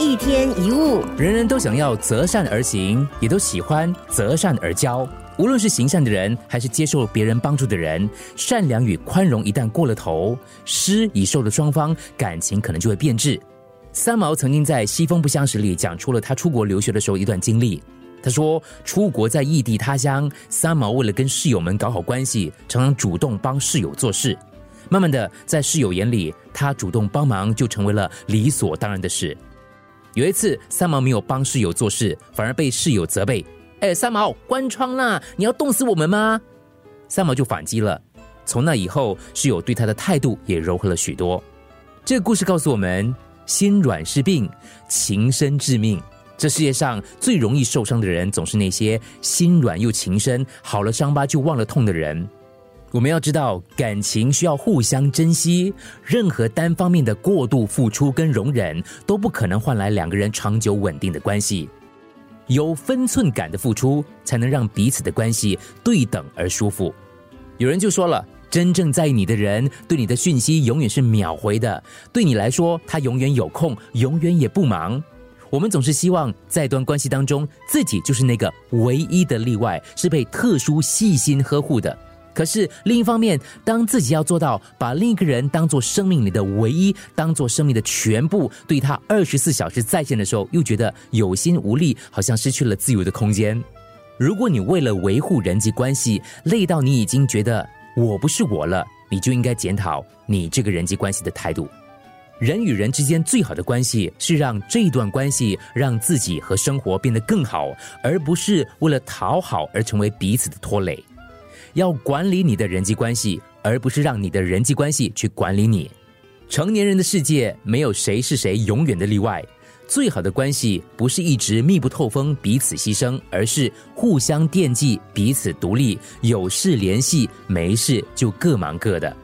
一天一物，人人都想要择善而行，也都喜欢择善而交。无论是行善的人，还是接受别人帮助的人，善良与宽容一旦过了头，施与受的双方感情可能就会变质。三毛曾经在《西风不相识》里讲出了他出国留学的时候一段经历。他说，出国在异地他乡，三毛为了跟室友们搞好关系，常常主动帮室友做事。慢慢的，在室友眼里，他主动帮忙就成为了理所当然的事。有一次，三毛没有帮室友做事，反而被室友责备：“哎，三毛，关窗啦！你要冻死我们吗？”三毛就反击了。从那以后，室友对他的态度也柔和了许多。这个故事告诉我们：心软是病，情深致命。这世界上最容易受伤的人，总是那些心软又情深、好了伤疤就忘了痛的人。我们要知道，感情需要互相珍惜，任何单方面的过度付出跟容忍都不可能换来两个人长久稳定的关系。有分寸感的付出，才能让彼此的关系对等而舒服。有人就说了，真正在意你的人，对你的讯息永远是秒回的，对你来说，他永远有空，永远也不忙。我们总是希望在一段关系当中，自己就是那个唯一的例外，是被特殊细心呵护的。可是另一方面，当自己要做到把另一个人当做生命里的唯一，当做生命的全部，对他二十四小时在线的时候，又觉得有心无力，好像失去了自由的空间。如果你为了维护人际关系累到你已经觉得我不是我了，你就应该检讨你这个人际关系的态度。人与人之间最好的关系是让这段关系让自己和生活变得更好，而不是为了讨好而成为彼此的拖累。要管理你的人际关系，而不是让你的人际关系去管理你。成年人的世界，没有谁是谁永远的例外。最好的关系，不是一直密不透风、彼此牺牲，而是互相惦记、彼此独立，有事联系，没事就各忙各的。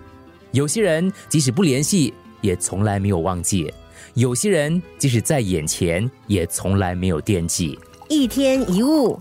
有些人即使不联系，也从来没有忘记；有些人即使在眼前，也从来没有惦记。一天一物。